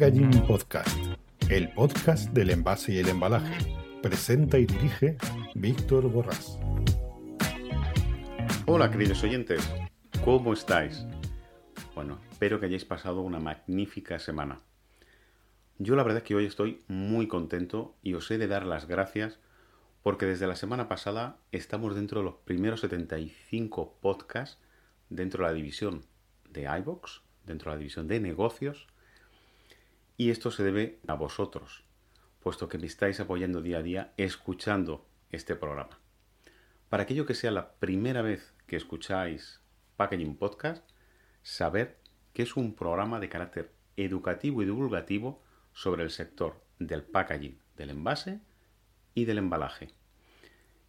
Packaging Podcast, el podcast del envase y el embalaje. Presenta y dirige Víctor Borrás. Hola queridos oyentes, ¿cómo estáis? Bueno, espero que hayáis pasado una magnífica semana. Yo la verdad es que hoy estoy muy contento y os he de dar las gracias porque desde la semana pasada estamos dentro de los primeros 75 podcasts dentro de la división de iVox, dentro de la división de negocios y esto se debe a vosotros, puesto que me estáis apoyando día a día escuchando este programa. Para aquello que sea la primera vez que escucháis Packaging Podcast, saber que es un programa de carácter educativo y divulgativo sobre el sector del packaging, del envase y del embalaje.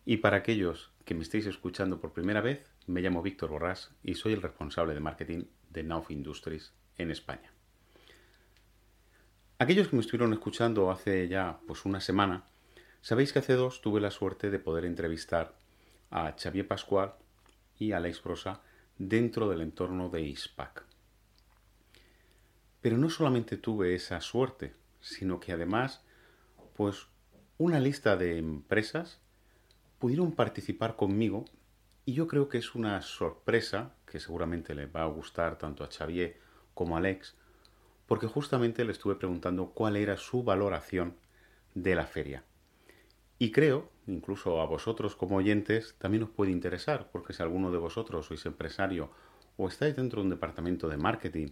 Y para aquellos que me estéis escuchando por primera vez, me llamo Víctor Borrás y soy el responsable de marketing de Nauf Industries en España. Aquellos que me estuvieron escuchando hace ya pues una semana, sabéis que hace dos tuve la suerte de poder entrevistar a Xavier Pascual y a Alex Brosa dentro del entorno de ISPAC. Pero no solamente tuve esa suerte, sino que además, pues una lista de empresas pudieron participar conmigo y yo creo que es una sorpresa que seguramente le va a gustar tanto a Xavier como a Alex, porque justamente le estuve preguntando cuál era su valoración de la feria. Y creo, incluso a vosotros como oyentes, también os puede interesar, porque si alguno de vosotros sois empresario o estáis dentro de un departamento de marketing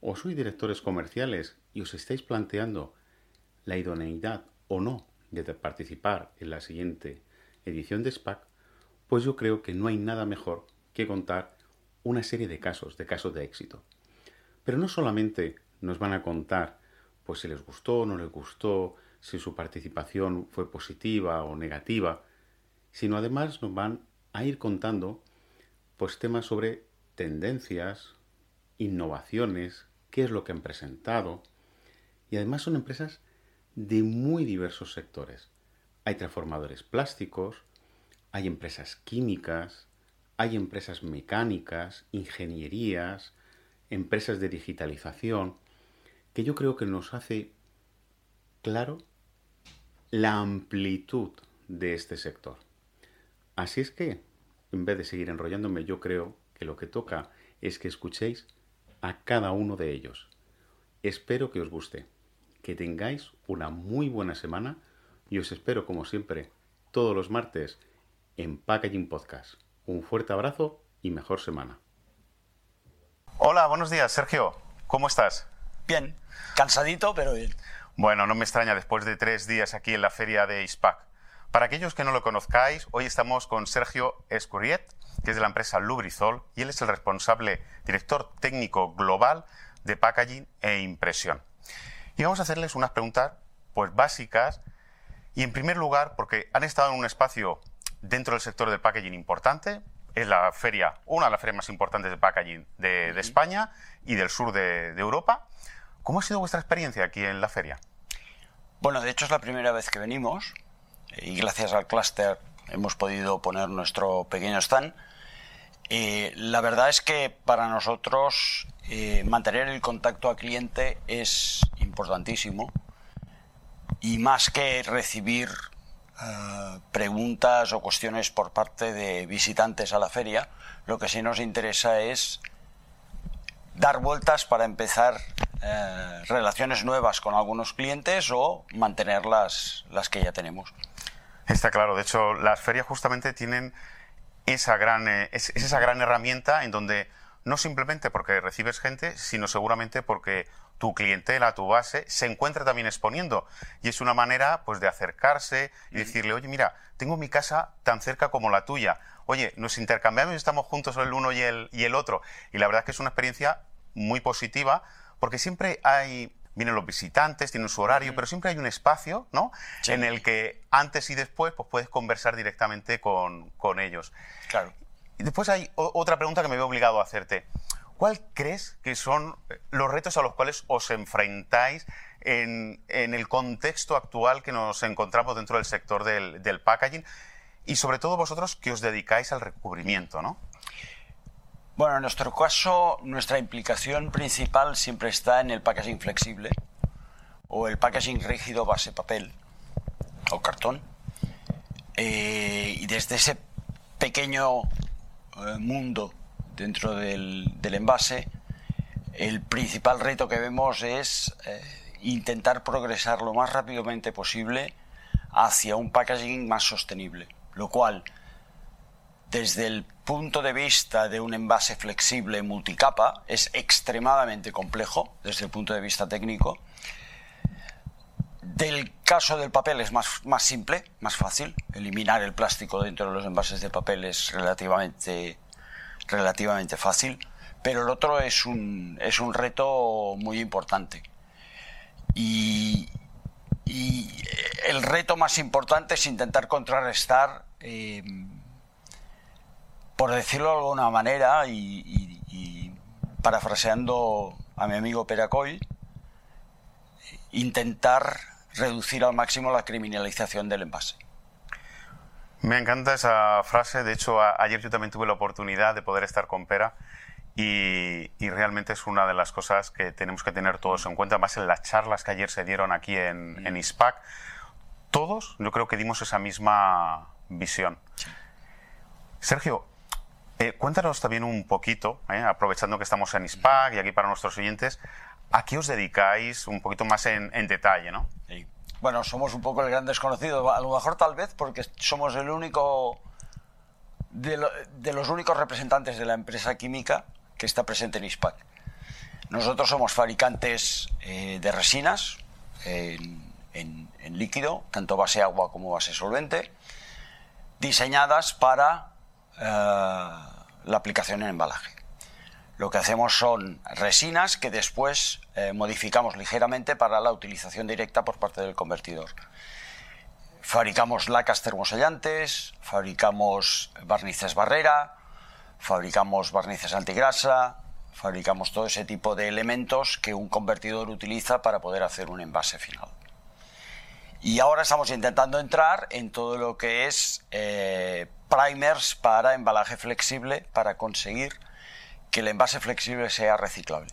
o sois directores comerciales y os estáis planteando la idoneidad o no de participar en la siguiente edición de SPAC, pues yo creo que no hay nada mejor que contar una serie de casos, de casos de éxito. Pero no solamente nos van a contar pues si les gustó o no les gustó, si su participación fue positiva o negativa, sino además nos van a ir contando pues temas sobre tendencias, innovaciones, qué es lo que han presentado, y además son empresas de muy diversos sectores. Hay transformadores plásticos, hay empresas químicas, hay empresas mecánicas, ingenierías, empresas de digitalización, que yo creo que nos hace claro la amplitud de este sector. Así es que, en vez de seguir enrollándome, yo creo que lo que toca es que escuchéis a cada uno de ellos. Espero que os guste, que tengáis una muy buena semana y os espero, como siempre, todos los martes en Packaging Podcast. Un fuerte abrazo y mejor semana. Hola, buenos días, Sergio. ¿Cómo estás? Bien, cansadito, pero bien. Bueno, no me extraña después de tres días aquí en la feria de ISPAC. Para aquellos que no lo conozcáis, hoy estamos con Sergio Escurriet, que es de la empresa Lubrizol, y él es el responsable director técnico global de packaging e impresión. Y vamos a hacerles unas preguntas pues básicas y en primer lugar porque han estado en un espacio dentro del sector del packaging importante, es la feria, una de las ferias más importantes de packaging de, España y del sur de Europa. ¿Cómo ha sido vuestra experiencia aquí en la feria? Bueno, de hecho es la primera vez que venimos y gracias al clúster hemos podido poner nuestro pequeño stand. Eh, la verdad es que para nosotros eh, mantener el contacto al cliente es importantísimo y más que recibir eh, preguntas o cuestiones por parte de visitantes a la feria, lo que sí nos interesa es dar vueltas para empezar eh, relaciones nuevas con algunos clientes o mantener las, que ya tenemos. Está claro, de hecho las ferias justamente tienen esa gran, eh, es, esa gran herramienta en donde no simplemente porque recibes gente, sino seguramente porque tu clientela, tu base, se encuentra también exponiendo. Y es una manera pues, de acercarse y decirle, oye, mira, tengo mi casa tan cerca como la tuya. Oye, nos intercambiamos y estamos juntos el uno y el, y el otro. Y la verdad es que es una experiencia muy positiva porque siempre hay vienen los visitantes, tienen su horario, pero siempre hay un espacio, ¿no? En el que antes y después pues, puedes conversar directamente con, con ellos. Claro. Y después hay otra pregunta que me veo obligado a hacerte. ¿Cuál crees que son los retos a los cuales os enfrentáis en, en el contexto actual que nos encontramos dentro del sector del, del, packaging? Y sobre todo vosotros que os dedicáis al recubrimiento, ¿no? Bueno, en nuestro caso, nuestra implicación principal siempre está en el packaging flexible o el packaging rígido base papel o cartón. Eh, y desde ese pequeño eh, mundo dentro del, envase, el principal reto que vemos es eh, intentar progresar lo más rápidamente posible hacia un packaging más sostenible, lo cual desde el punto de vista de un envase flexible multicapa es extremadamente complejo desde el punto de vista técnico. Del caso del papel es más, más simple, más fácil. Eliminar el plástico dentro de los envases de papel es relativamente relativamente fácil, pero el otro es un, es un reto muy importante. Y, el reto más importante es intentar contrarrestar, eh, por decirlo de alguna manera, y, parafraseando a mi amigo Peracoy, intentar reducir al máximo la criminalización del envase. Me encanta esa frase. De hecho, ayer yo también tuve la oportunidad de poder estar con Pera y, realmente es una de las cosas que tenemos que tener todos en cuenta, más en las charlas que ayer se dieron aquí en, en ISPAC. Todos yo creo que dimos esa misma visión. Sergio, eh, cuéntanos también un poquito, eh, aprovechando que estamos en ISPAC y aquí para nuestros oyentes, ¿a qué os dedicáis un poquito más en, detalle? ¿no? bueno, somos un poco el gran desconocido. A lo mejor tal vez porque somos el único de, los únicos representantes de la empresa química que está presente en ISPAC. Nosotros somos fabricantes eh, de resinas en, líquido, tanto base agua como base solvente, diseñadas para eh, la aplicación en embalaje. Lo que hacemos son resinas que después eh, modificamos ligeramente para la utilización directa por parte del convertidor. Fabricamos lacas termosellantes, fabricamos barnices barrera, fabricamos barnices antigrasa, fabricamos todo ese tipo de elementos que un convertidor utiliza para poder hacer un envase final. Y ahora estamos intentando entrar en todo lo que es eh, primers para embalaje flexible para conseguir que el envase flexible sea reciclable.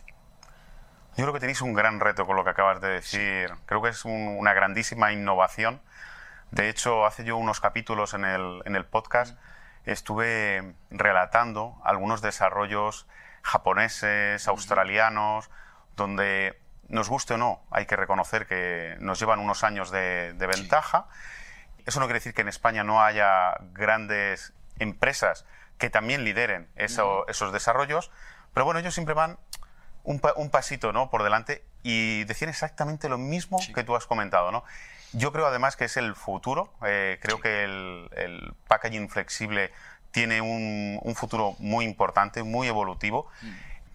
Yo creo que tenéis un gran reto con lo que acabas de decir. Creo que es una grandísima innovación. De hecho, hace yo unos capítulos en el, en el podcast estuve relatando algunos desarrollos japoneses, australianos, donde nos guste o no, hay que reconocer que nos llevan unos años de, ventaja. Eso no quiere decir que en España no haya grandes empresas que también lideren esos desarrollos, pero bueno, ellos siempre van un, pasito ¿no? por delante y decían exactamente lo mismo que tú has comentado. ¿no? Yo creo además que es el futuro, eh, creo que el, packaging flexible tiene un, futuro muy importante, muy evolutivo. Mm.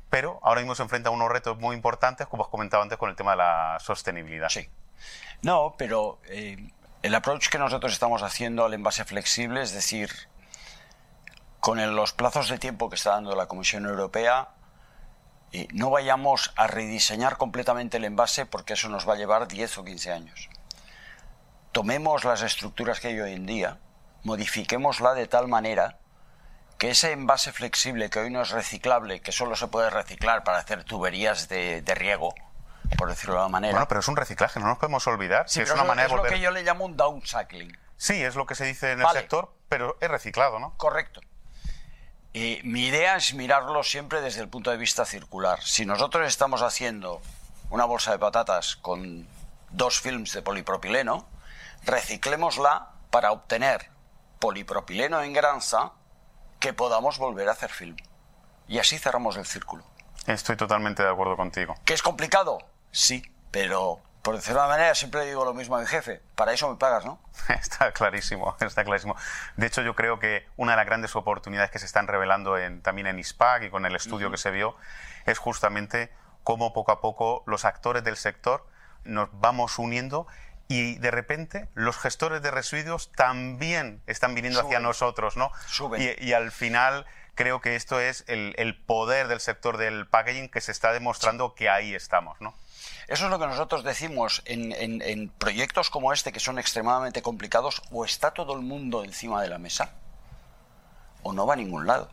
Pero ahora mismo se enfrenta a unos retos muy importantes, como has comentado antes, con el tema de la sostenibilidad. Sí. No, pero eh, el approach que nosotros estamos haciendo al envase flexible, es decir, con los plazos de tiempo que está dando la Comisión Europea, eh, no vayamos a rediseñar completamente el envase porque eso nos va a llevar 10 o 15 años. Tomemos las estructuras que hay hoy en día, modifiquémosla de tal manera que ese envase flexible que hoy no es reciclable, que solo se puede reciclar para hacer tuberías de, riego, por decirlo de alguna manera. Bueno, pero es un reciclaje, no nos podemos olvidar. Sí, es una manera es lo que yo le llamo un downcycling. Sí, es lo que se dice en el sector, pero es reciclado, ¿no? Correcto mi idea es mirarlo siempre desde el punto de vista circular. Si nosotros estamos haciendo una bolsa de patatas con dos films de polipropileno, reciclémosla para obtener polipropileno en granza que podamos volver a hacer film. Y así cerramos el círculo. Estoy totalmente de acuerdo contigo. ¿Que es complicado? Sí, pero por decirlo de una manera, siempre digo lo mismo a mi jefe. Para eso me pagas, ¿no? Está clarísimo, está clarísimo. De hecho, yo creo que una de las grandes oportunidades que se están revelando en, también en ISPAC y con el estudio que se vio es justamente cómo poco a poco los actores del sector nos vamos uniendo y de repente los gestores de residuos también están viniendo hacia nosotros, ¿no? Y, y, al final creo que esto es el, el, poder del sector del packaging que se está demostrando que ahí estamos, ¿no? Eso es lo que nosotros decimos en, proyectos como este que son extremadamente complicados, o está todo el mundo encima de la mesa, o no va a ningún lado.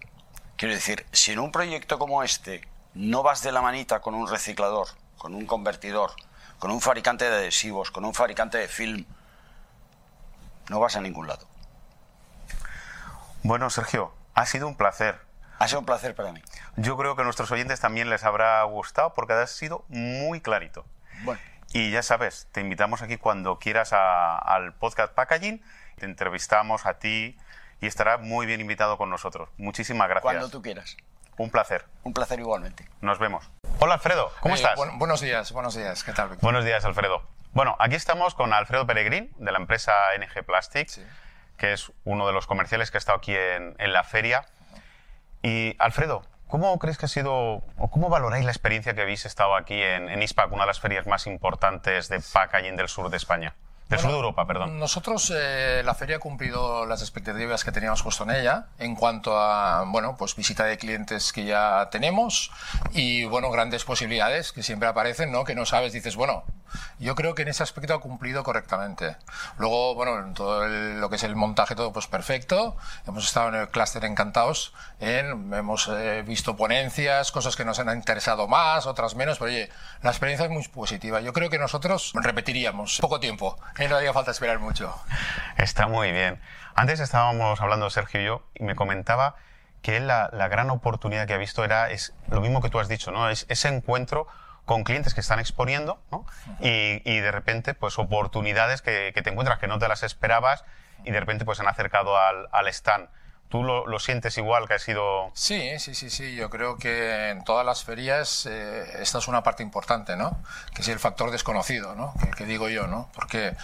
Quiero decir, si en un proyecto como este no vas de la manita con un reciclador, con un convertidor, con un fabricante de adhesivos, con un fabricante de film, no vas a ningún lado. Bueno, Sergio, ha sido un placer. Ha sido un placer para mí. Yo creo que a nuestros oyentes también les habrá gustado porque ha sido muy clarito. Bueno. Y ya sabes, te invitamos aquí cuando quieras al podcast Packaging, te entrevistamos a ti y estará muy bien invitado con nosotros. Muchísimas gracias. Cuando tú quieras. Un placer. Un placer igualmente. Nos vemos. Hola Alfredo, ¿cómo estás? buenos días, buenos días, ¿qué tal? Buenos días Alfredo. Bueno, aquí estamos con Alfredo Peregrín de la empresa NG Plastic, que es uno de los comerciales que ha estado aquí en, en la feria. Y Alfredo, ¿cómo crees que ha sido, o cómo valoráis la experiencia que habéis estado aquí en, en ISPAC, una de las ferias más importantes de packaging del sur de España? Del sur de Europa, perdón. Nosotros, eh, la feria ha cumplido las expectativas que teníamos puesto en ella en cuanto a, bueno, pues visita de clientes que ya tenemos y, bueno, grandes posibilidades que siempre aparecen, ¿no? Que no sabes, dices, bueno, yo creo que en ese aspecto ha cumplido correctamente. Luego, bueno, en todo lo que es el montaje, todo pues perfecto. Hemos estado en el clúster encantados. En, hemos eh, visto ponencias, cosas que nos han interesado más, otras menos, pero oye, la experiencia es muy positiva. Yo creo que nosotros repetiríamos poco tiempo. ¿eh? No haría falta esperar mucho. Está muy bien. Antes estábamos hablando Sergio y yo y me comentaba que la, la gran oportunidad que ha visto era es lo mismo que tú has dicho, ¿no? Es ese encuentro con clientes que están exponiendo ¿no? y, y, de repente pues oportunidades que, que, te encuentras que no te las esperabas y de repente pues han acercado al, al stand. ¿Tú lo, lo, sientes igual que ha sido...? Sí, sí, sí, sí. Yo creo que en todas las ferias eh, esta es una parte importante, ¿no? Que es el factor desconocido, ¿no? Que, que, digo yo, ¿no? Porque,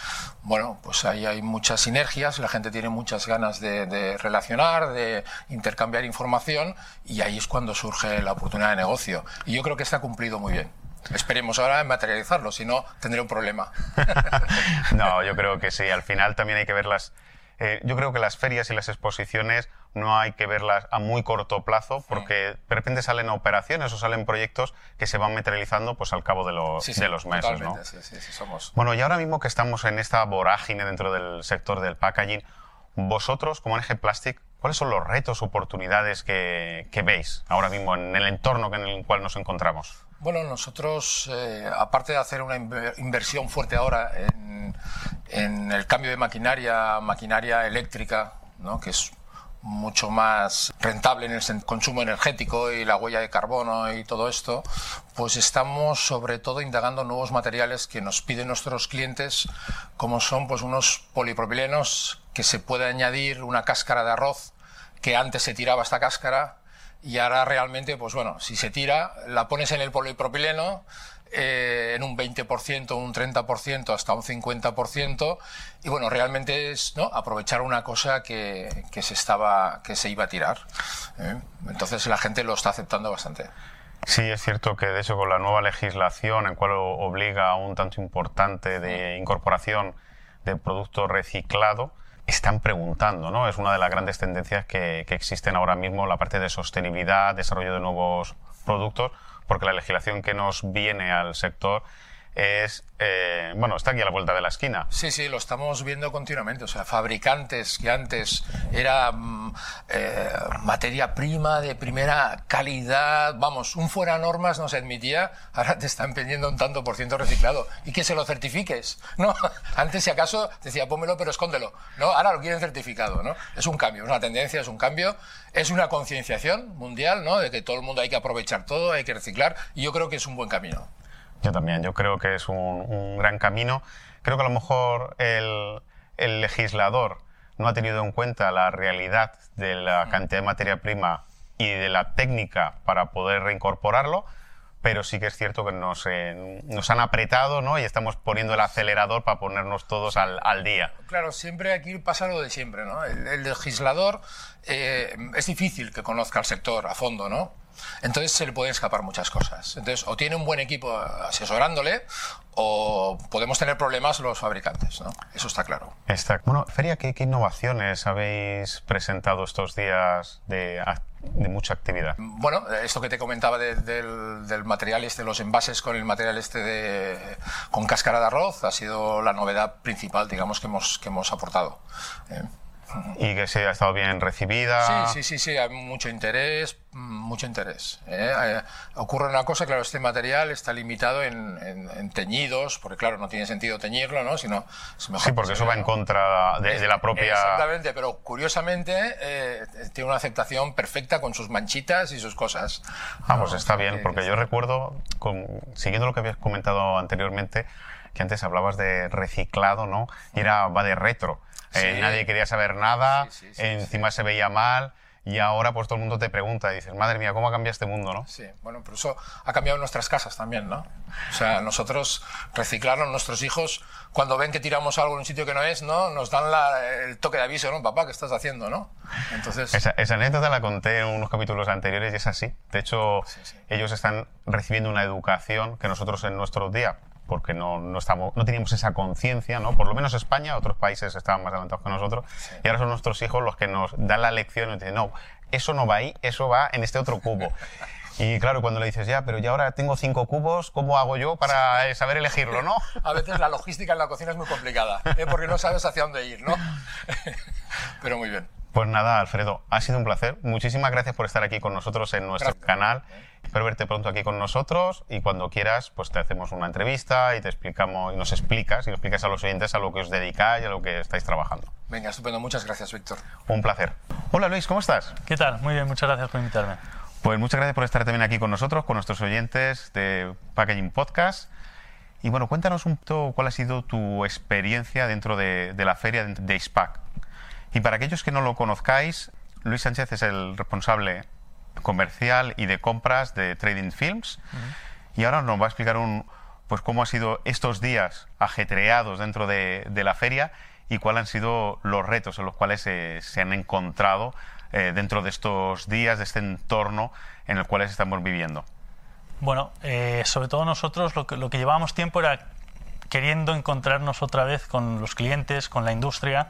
bueno, pues ahí hay muchas sinergias, la gente tiene muchas ganas de, de, relacionar, de intercambiar información y ahí es cuando surge la oportunidad de negocio. Y yo creo que está cumplido muy bien. Esperemos ahora materializarlo, si no tendré un problema. no, yo creo que sí. Al final también hay que verlas. Eh, yo creo que las ferias y las exposiciones no hay que verlas a muy corto plazo porque de repente salen operaciones o salen proyectos que se van materializando pues al cabo de, lo, sí, sí, de los meses. ¿no? Sí, sí, sí, somos. Bueno, y ahora mismo que estamos en esta vorágine dentro del sector del packaging, vosotros como NG Plastic, ¿cuáles son los retos, oportunidades que, que veis ahora mismo en el entorno en el cual nos encontramos? Bueno, nosotros, eh, aparte de hacer una inversión fuerte ahora en, en, el cambio de maquinaria, maquinaria eléctrica, ¿no? que es mucho más rentable en el consumo energético y la huella de carbono y todo esto, pues estamos sobre todo indagando nuevos materiales que nos piden nuestros clientes, como son pues unos polipropilenos que se puede añadir una cáscara de arroz que antes se tiraba esta cáscara y ahora realmente, pues bueno, si se tira, la pones en el polipropileno eh, en un 20%, un 30%, hasta un 50%, y bueno, realmente es ¿no? aprovechar una cosa que, que, se estaba, que se iba a tirar. ¿eh? Entonces la gente lo está aceptando bastante. Sí, es cierto que de hecho con la nueva legislación, en cual obliga a un tanto importante de incorporación de producto reciclado, están preguntando, ¿no? Es una de las grandes tendencias que, que, existen ahora mismo, la parte de sostenibilidad, desarrollo de nuevos productos, porque la legislación que nos viene al sector es, eh, bueno, está aquí a la vuelta de la esquina. Sí, sí, lo estamos viendo continuamente. O sea, fabricantes que antes era eh, materia prima de primera calidad, vamos, un fuera normas no se admitía, ahora te están pidiendo un tanto por ciento reciclado y que se lo certifiques, ¿no? Antes, si acaso, decía, pónmelo, pero escóndelo, ¿no? Ahora lo quieren certificado, ¿no? Es un cambio, es una tendencia, es un cambio, es una concienciación mundial, ¿no? De que todo el mundo hay que aprovechar todo, hay que reciclar y yo creo que es un buen camino. Yo también, yo creo que es un, un gran camino. Creo que a lo mejor el, el, legislador no ha tenido en cuenta la realidad de la cantidad de materia prima y de la técnica para poder reincorporarlo, pero sí que es cierto que nos, eh, nos han apretado ¿no? y estamos poniendo el acelerador para ponernos todos al, al día. Claro, siempre aquí pasa lo de siempre. ¿no? El, el legislador eh, es difícil que conozca el sector a fondo, ¿no? Entonces se le pueden escapar muchas cosas. Entonces, o tiene un buen equipo asesorándole, o podemos tener problemas los fabricantes, ¿no? Eso está claro. Está. Bueno, Feria, ¿qué, ¿qué, innovaciones habéis presentado estos días de, de, mucha actividad? Bueno, esto que te comentaba de, del, del, material este, los envases con el material este de, con cáscara de arroz, ha sido la novedad principal, digamos, que hemos, que hemos aportado. ¿eh? Y que se ha estado bien recibida. Sí, sí, sí, sí, hay mucho interés, mucho interés. ¿eh? Eh, ocurre una cosa, claro, este material está limitado en, en, en, teñidos, porque claro, no tiene sentido teñirlo, ¿no? Sino, sí, porque eso va en contra de, de, la propia... Exactamente, pero curiosamente eh, tiene una aceptación perfecta con sus manchitas y sus cosas. Ah, pues está bien, porque yo recuerdo, con, siguiendo lo que habías comentado anteriormente, que antes hablabas de reciclado, ¿no? Y era, va de retro. Eh, nadie quería saber nada, encima se veía mal y ahora pues todo el mundo te pregunta y dices, madre mía, ¿cómo ha cambiado este mundo, no? Sí, bueno, pero eso ha cambiado nuestras casas también, ¿no? O sea, nosotros reciclarnos, nuestros hijos, cuando ven que tiramos algo en un sitio que no es, ¿no? Nos dan la, el toque de aviso, ¿no? Papá, ¿qué estás haciendo, no? Entonces... Esa, esa anécdota la conté en unos capítulos anteriores y es así. De hecho, ellos están recibiendo una educación que nosotros en nuestros días porque no, no, estamos, no teníamos esa conciencia, ¿no? Por lo menos España, otros países estaban más adelantados que nosotros, sí. y ahora son nuestros hijos los que nos dan la lección y nos dicen, no, eso no va ahí, eso va en este otro cubo. Y claro, cuando le dices, ya, pero ya ahora tengo cinco cubos, ¿cómo hago yo para eh, saber elegirlo, no? A veces la logística en la cocina es muy complicada, ¿eh? porque no sabes hacia dónde ir, ¿no? pero muy bien. Pues nada, Alfredo, ha sido un placer. Muchísimas gracias por estar aquí con nosotros en nuestro gracias. canal. Espero verte pronto aquí con nosotros y cuando quieras, pues te hacemos una entrevista y te explicamos y nos explicas y nos explicas a los oyentes a lo que os dedicáis y a lo que estáis trabajando. Venga, estupendo. Muchas gracias, Víctor. Un placer. Hola Luis, ¿cómo estás? ¿Qué tal? Muy bien, muchas gracias por invitarme. Pues muchas gracias por estar también aquí con nosotros, con nuestros oyentes de Packaging Podcast. Y bueno, cuéntanos un poco cuál ha sido tu experiencia dentro de, de la feria de ISPAC. Y para aquellos que no lo conozcáis, Luis Sánchez es el responsable comercial y de compras de Trading Films. Uh -huh. Y ahora nos va a explicar un, pues cómo han sido estos días ajetreados dentro de, de, la feria y cuáles han sido los retos en los cuales se, se han encontrado eh, dentro de estos días, de este entorno en el cual estamos viviendo. Bueno, eh, sobre todo nosotros lo que, lo que llevábamos tiempo era queriendo encontrarnos otra vez con los clientes, con la industria,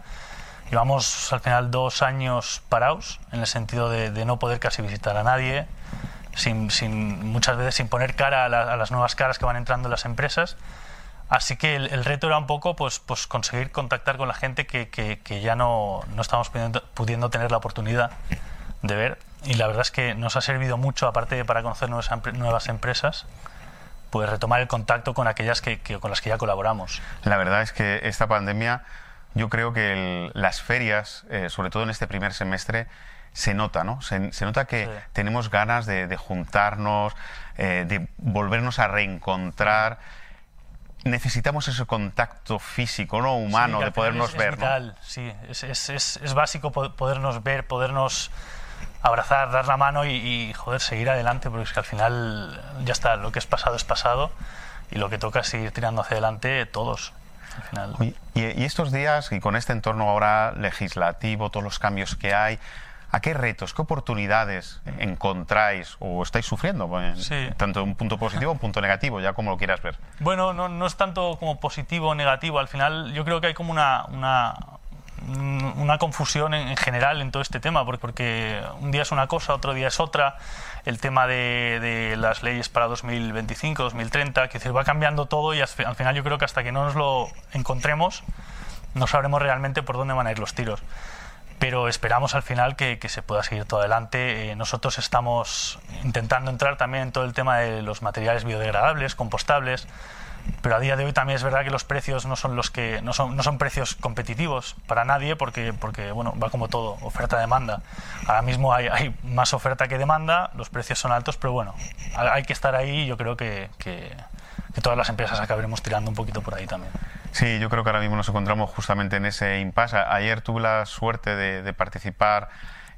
Llevamos al final dos años parados, en el sentido de, de no poder casi visitar a nadie, sin, sin, muchas veces sin poner cara a, la, a, las nuevas caras que van entrando en las empresas. Así que el, el reto era un poco pues, pues conseguir contactar con la gente que, que, que ya no, no estamos pudiendo, pudiendo, tener la oportunidad de ver. Y la verdad es que nos ha servido mucho, aparte de para conocer nuevas, nuevas empresas, pues retomar el contacto con aquellas que, que, con las que ya colaboramos. La verdad es que esta pandemia yo creo que el, las ferias, eh, sobre todo en este primer semestre, se nota, ¿no? Se, se nota que sí. tenemos ganas de, de juntarnos, eh, de volvernos a reencontrar. Necesitamos ese contacto físico, ¿no? Humano, sí, de podernos es, ver. Es vital, ¿no? sí. Es, es, es, básico podernos ver, podernos abrazar, dar la mano y, y, joder, seguir adelante, porque es que al final ya está, lo que es pasado es pasado y lo que toca es seguir tirando hacia adelante todos. Al final. Y, y, estos días, y con este entorno ahora legislativo, todos los cambios que hay, ¿a qué retos, qué oportunidades encontráis o estáis sufriendo? Sí. Tanto un punto positivo o un punto negativo, ya como lo quieras ver. Bueno, no, no es tanto como positivo o negativo. Al final, yo creo que hay como una, una una confusión en, en, general en todo este tema, porque, porque, un día es una cosa, otro día es otra. El tema de, las leyes para 2025, 2030, que se va cambiando todo y al final yo creo que hasta que no nos lo encontremos no sabremos realmente por dónde van a ir los tiros. Pero esperamos al final que, que se pueda seguir todo adelante. Eh, nosotros estamos intentando entrar también en todo el tema de los materiales biodegradables, compostables pero a día de hoy también es verdad que los precios no son los que no son, no son precios competitivos para nadie porque, porque bueno, va como todo, oferta demanda. Ahora mismo hay, hay, más oferta que demanda, los precios son altos, pero bueno, hay que estar ahí y yo creo que, que, que todas las empresas acabaremos tirando un poquito por ahí también. Sí, yo creo que ahora mismo nos encontramos justamente en ese impasse. Ayer tuve la suerte de, de participar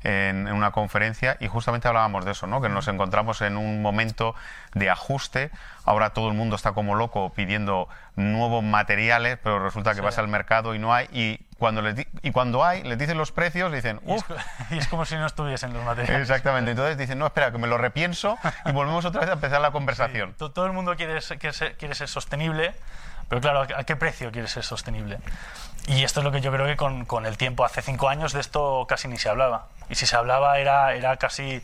en, una conferencia y justamente hablábamos de eso, ¿no? que nos encontramos en un momento de ajuste. Ahora todo el mundo está como loco pidiendo nuevos materiales, pero resulta que vas al mercado y no hay. Y cuando, les y cuando hay, les dicen los precios, dicen, Uf. Y, es, como si no estuviesen los materiales. Exactamente. Entonces dicen, no, espera, que me lo repienso y volvemos otra vez a empezar la conversación. todo el mundo quiere quiere ser sostenible, pero claro, ¿a qué precio quiere ser sostenible? Y esto es lo que yo creo que con, con, el tiempo, hace cinco años de esto casi ni se hablaba. Y si se hablaba era, era casi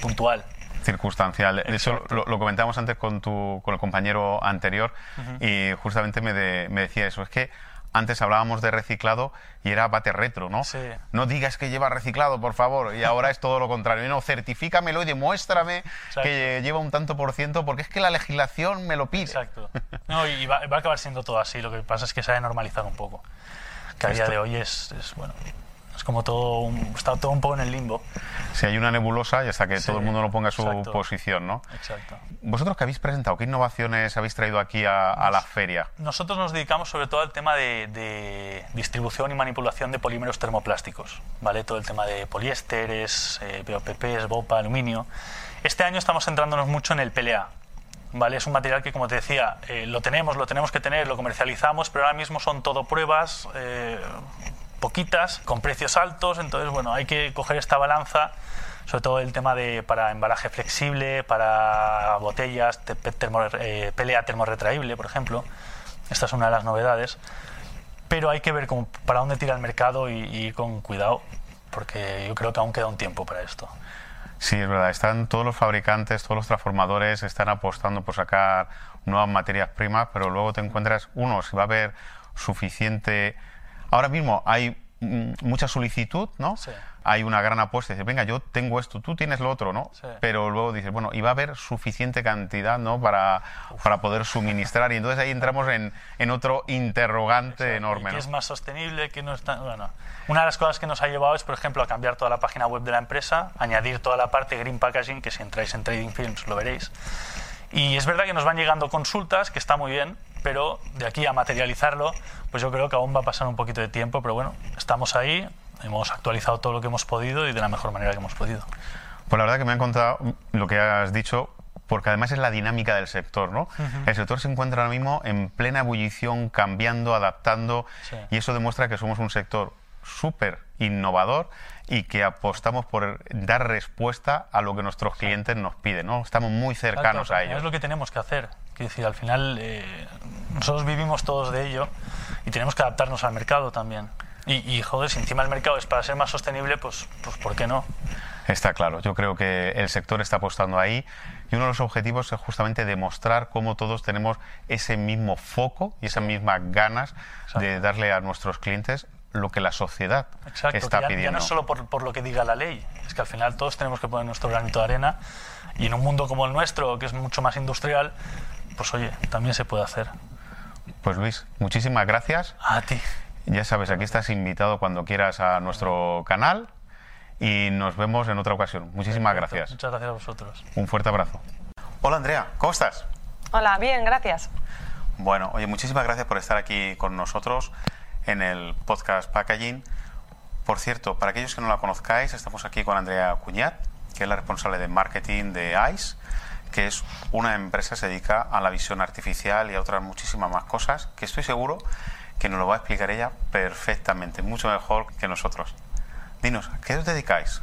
puntual. Circunstancial. Eso lo, lo, comentábamos antes con, tu, con el compañero anterior y justamente me, me decía eso. Es que antes hablábamos de reciclado y era bate retro, ¿no? Sí. No digas que lleva reciclado, por favor. Y ahora es todo lo contrario. No, certifícamelo y demuéstrame que lleva un tanto por ciento, porque es que la legislación me lo pide. Exacto. No, y va, a acabar siendo todo así. Lo que pasa es que se ha de normalizar un poco. Que a día de hoy es, es bueno, es como todo, está todo un poco en el limbo. Si hay una nebulosa y hasta que todo el mundo lo ponga a su posición, ¿no? Exacto. ¿Vosotros qué habéis presentado? ¿Qué innovaciones habéis traído aquí a, la feria? Nosotros nos dedicamos sobre todo al tema de, distribución y manipulación de polímeros termoplásticos, ¿vale? Todo el tema de poliésteres, eh, BOPPs, BOPA, aluminio. Este año estamos centrándonos mucho en el PLA, ¿vale? Es un material que, como te decía, eh, lo tenemos, lo tenemos que tener, lo comercializamos, pero ahora mismo son todo pruebas, eh, poquitas, con precios altos, entonces bueno, hay que coger esta balanza, sobre todo el tema de para embalaje flexible, para botellas, termo, eh, pelea termorretraíble, por ejemplo. Esta es una de las novedades. Pero hay que ver cómo, para dónde tira el mercado y, y con cuidado, porque yo creo que aún queda un tiempo para esto. Sí, es verdad. Están todos los fabricantes, todos los transformadores están apostando por sacar nuevas materias primas, pero luego te encuentras, uno, si va a haber suficiente Ahora mismo hay mm, mucha solicitud, ¿no? Hay una gran apuesta, dice, venga, yo tengo esto, tú tienes lo otro, ¿no? Pero luego dices, bueno, y va a haber suficiente cantidad, ¿no? Para, para poder suministrar. Y entonces ahí entramos en, en otro interrogante enorme. ¿Qué es más sostenible? que no está...? Bueno, una de las cosas que nos ha llevado es, por ejemplo, a cambiar toda la página web de la empresa, añadir toda la parte Green Packaging, que si entráis en Trading Films lo veréis. Y es verdad que nos van llegando consultas, que está muy bien, pero de aquí a materializarlo, pues yo creo que aún va a pasar un poquito de tiempo, pero bueno, estamos ahí, hemos actualizado todo lo que hemos podido y de la mejor manera que hemos podido. Pues la verdad que me ha encontrado lo que has dicho, porque además es la dinámica del sector, ¿no? El sector se encuentra ahora mismo en plena ebullición, cambiando, adaptando, y eso demuestra que somos un sector súper innovador y que apostamos por dar respuesta a lo que nuestros clientes nos piden, ¿no? Estamos muy cercanos a ellos. Es lo que tenemos que hacer. Quiero decir, al final eh, nosotros vivimos todos de ello y tenemos que adaptarnos al mercado también. Y, joder, si encima el mercado es para ser más sostenible, pues, pues ¿por qué no? Está claro, yo creo que el sector está apostando ahí y uno de los objetivos es justamente demostrar cómo todos tenemos ese mismo foco y esas mismas ganas de darle a nuestros clientes lo que la sociedad está pidiendo. Ya no es solo por, por, lo que diga la ley, es que al final todos tenemos que poner nuestro granito de arena y en un mundo como el nuestro, que es mucho más industrial, pues oye, también se puede hacer. Pues Luis, muchísimas gracias. A ti. Ya sabes, aquí estás invitado cuando quieras a nuestro canal y nos vemos en otra ocasión. Muchísimas gracias. Muchas gracias a vosotros. Un fuerte abrazo. Hola Andrea, ¿cómo estás? Hola, bien, gracias. Bueno, oye, muchísimas gracias por estar aquí con nosotros en el podcast Packaging. Por cierto, para aquellos que no la conozcáis, estamos aquí con Andrea Cuñat, que es la responsable de marketing de ICE que es una empresa que se dedica a la visión artificial y a otras muchísimas más cosas, que estoy seguro que nos lo va a explicar ella perfectamente, mucho mejor que nosotros. Dinos, ¿a qué os dedicáis?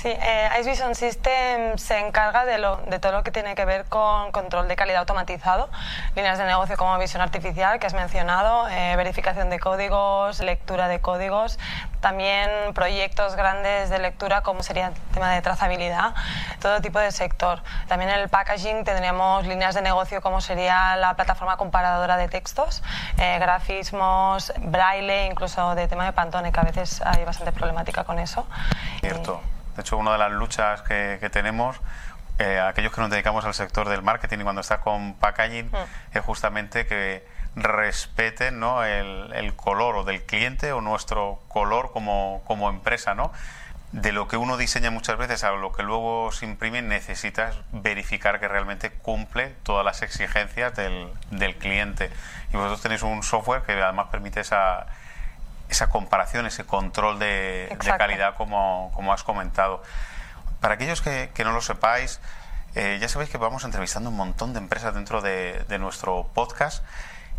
Sí, eh, Ice Vision System se encarga de, lo, de, todo lo que tiene que ver con control de calidad automatizado, líneas de negocio como visión artificial, que has mencionado, eh, verificación de códigos, lectura de códigos, también proyectos grandes de lectura como sería el tema de trazabilidad, todo tipo de sector. También en el packaging tendríamos líneas de negocio como sería la plataforma comparadora de textos, eh, grafismos, braille, incluso de tema de Pantone, que a veces hay bastante problemática con eso. Cierto. De hecho, una de las luchas que, tenemos, eh, aquellos que nos dedicamos al sector del marketing y cuando estás con packaging, mm. es justamente que respeten ¿no? el, color o del cliente o nuestro color como, como empresa. ¿no? de lo que uno diseña muchas veces a lo que luego se imprime, necesitas verificar que realmente cumple todas las exigencias del, del, cliente. Y vosotros tenéis un software que además permite esa, esa comparación, ese control de, calidad como, como, has comentado. Para aquellos que, que no lo sepáis, eh, ya sabéis que vamos entrevistando un montón de empresas dentro de, de nuestro podcast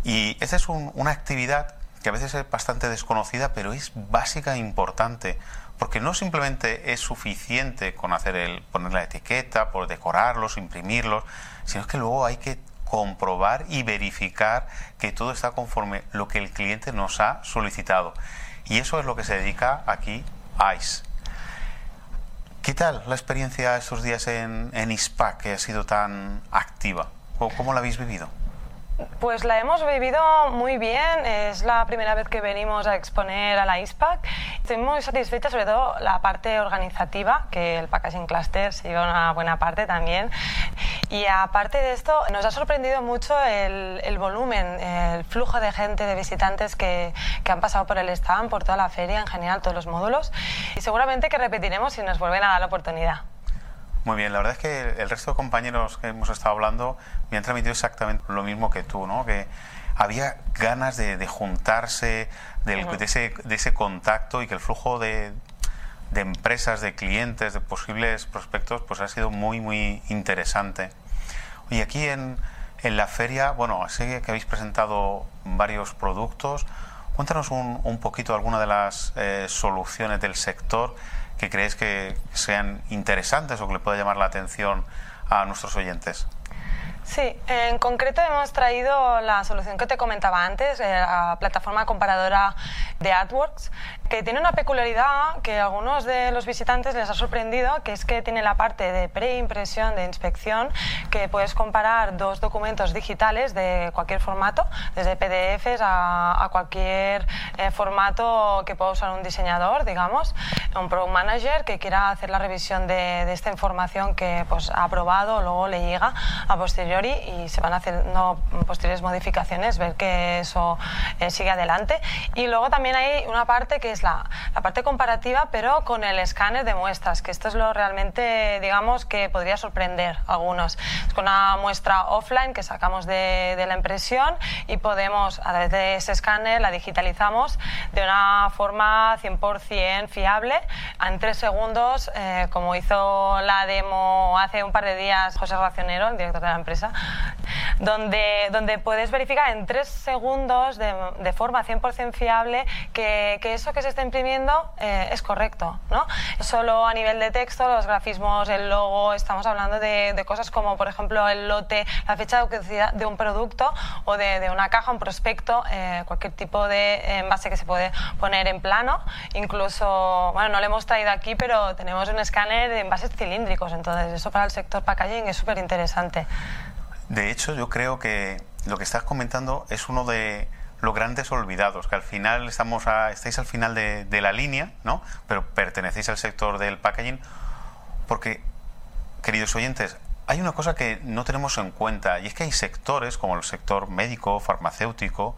y esta es una actividad que a veces es bastante desconocida, pero es básica e importante, porque no simplemente es suficiente con hacer el poner la etiqueta, por decorarlos, imprimirlos, sino que luego hay que comprobar y verificar que todo está conforme lo que el cliente nos ha solicitado. Y eso es lo que se dedica aquí ICE. ¿Qué tal la experiencia estos días en, en ISPAC, que ha sido tan activa? ¿Cómo la habéis vivido? Pues la hemos vivido muy bien. Es la primera vez que venimos a exponer a la ISPAC. Estoy muy satisfecha, sobre todo la parte organizativa, que el Packaging Cluster se lleva una buena parte también. Y aparte de esto, nos ha sorprendido mucho el, volumen, el flujo de gente, de visitantes que, que, han pasado por el stand, por toda la feria, en general, todos los módulos. Y seguramente que repetiremos si nos vuelven a dar la oportunidad. Muy bien, la verdad es que el resto de compañeros que hemos estado hablando me han transmitido exactamente lo mismo que tú, ¿no? Que había ganas de, juntarse, de, ese, de, ese, contacto y que el flujo de, de, empresas, de clientes, de posibles prospectos, pues ha sido muy, muy interesante. Y aquí en, en la feria, bueno, sé que habéis presentado varios productos. Cuéntanos un, un poquito alguna de las eh, soluciones del sector que creéis que sean interesantes o que le pueda llamar la atención a nuestros oyentes. Sí, en concreto hemos traído la solución que te comentaba antes, eh, la plataforma comparadora de AdWorks, que tiene una peculiaridad que a algunos de los visitantes les ha sorprendido, que es que tiene la parte de preimpresión, de inspección, que puedes comparar dos documentos digitales de cualquier formato, desde PDFs a, cualquier eh, formato que pueda usar un diseñador, digamos, un Product Manager que quiera hacer la revisión de, de esta información que pues, ha aprobado, luego le llega a posteriori y se van haciendo posteriores modificaciones, ver que eso eh, sigue adelante. Y luego también hay una parte que es la, la, parte comparativa, pero con el escáner de muestras, que esto es lo realmente, digamos, que podría sorprender a algunos. Es con una muestra offline que sacamos de, de la impresión y podemos, a través de ese escáner, la digitalizamos de una forma 100% fiable, en tres segundos, eh, como hizo la demo hace un par de días José Racionero, el director de la empresa, donde, donde puedes verificar en tres segundos de, de forma 100% fiable que, que, eso que se está imprimiendo eh, es correcto. ¿no? Solo a nivel de texto, los grafismos, el logo, estamos hablando de, de cosas como, por ejemplo, el lote, la fecha de de un producto o de, de una caja, un prospecto, eh, cualquier tipo de envase que se puede poner en plano. Incluso, bueno, no lo hemos traído aquí, pero tenemos un escáner de envases cilíndricos, entonces eso para el sector packaging es súper interesante. De hecho, yo creo que lo que estás comentando es uno de los grandes olvidados, que al final estamos estáis al final de, la línea, ¿no? Pero pertenecéis al sector del packaging, porque, queridos oyentes, hay una cosa que no tenemos en cuenta, y es que hay sectores, como el sector médico, farmacéutico,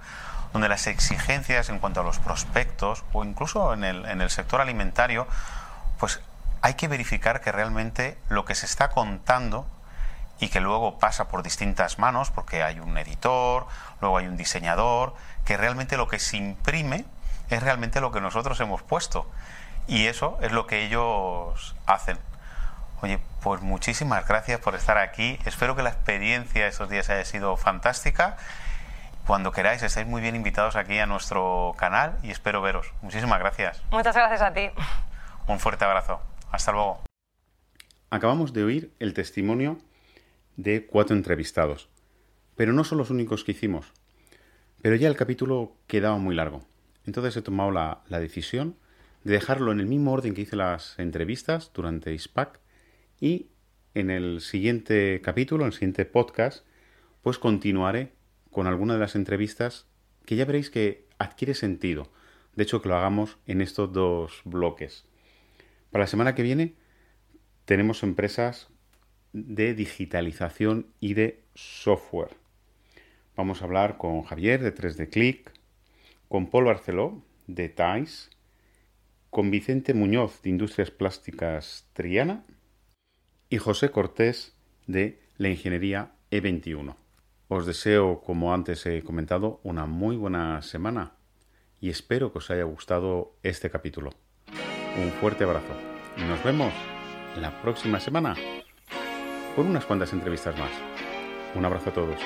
donde las exigencias en cuanto a los prospectos, o incluso en el, en el sector alimentario, pues hay que verificar que realmente lo que se está contando y que luego pasa por distintas manos porque hay un editor, luego hay un diseñador, que realmente lo que se imprime es realmente lo que nosotros hemos puesto. Y eso es lo que ellos hacen. Oye, pues muchísimas gracias por estar aquí. Espero que la experiencia de estos días haya sido fantástica. Cuando queráis, estáis muy bien invitados aquí a nuestro canal y espero veros. Muchísimas gracias. Muchas gracias a ti. Un fuerte abrazo. Hasta luego. Acabamos de oír el testimonio de cuatro entrevistados. Pero no son los únicos que hicimos. Pero ya el capítulo quedaba muy largo. Entonces he tomado la, decisión de dejarlo en el mismo orden que hice las entrevistas durante ISPAC y en el siguiente capítulo, en el siguiente podcast, pues continuaré con alguna de las entrevistas que ya veréis que adquiere sentido. De hecho, que lo hagamos en estos dos bloques. Para la semana que viene tenemos empresas de digitalización y de software. Vamos a hablar con Javier de 3D Click, con Paul Barceló de TAIS, con Vicente Muñoz de Industrias Plásticas Triana y José Cortés de la Ingeniería E21. Os deseo, como antes he comentado, una muy buena semana y espero que os haya gustado este capítulo. Un fuerte abrazo y nos vemos la próxima semana con unas cuantas entrevistas más. Un abrazo a todos.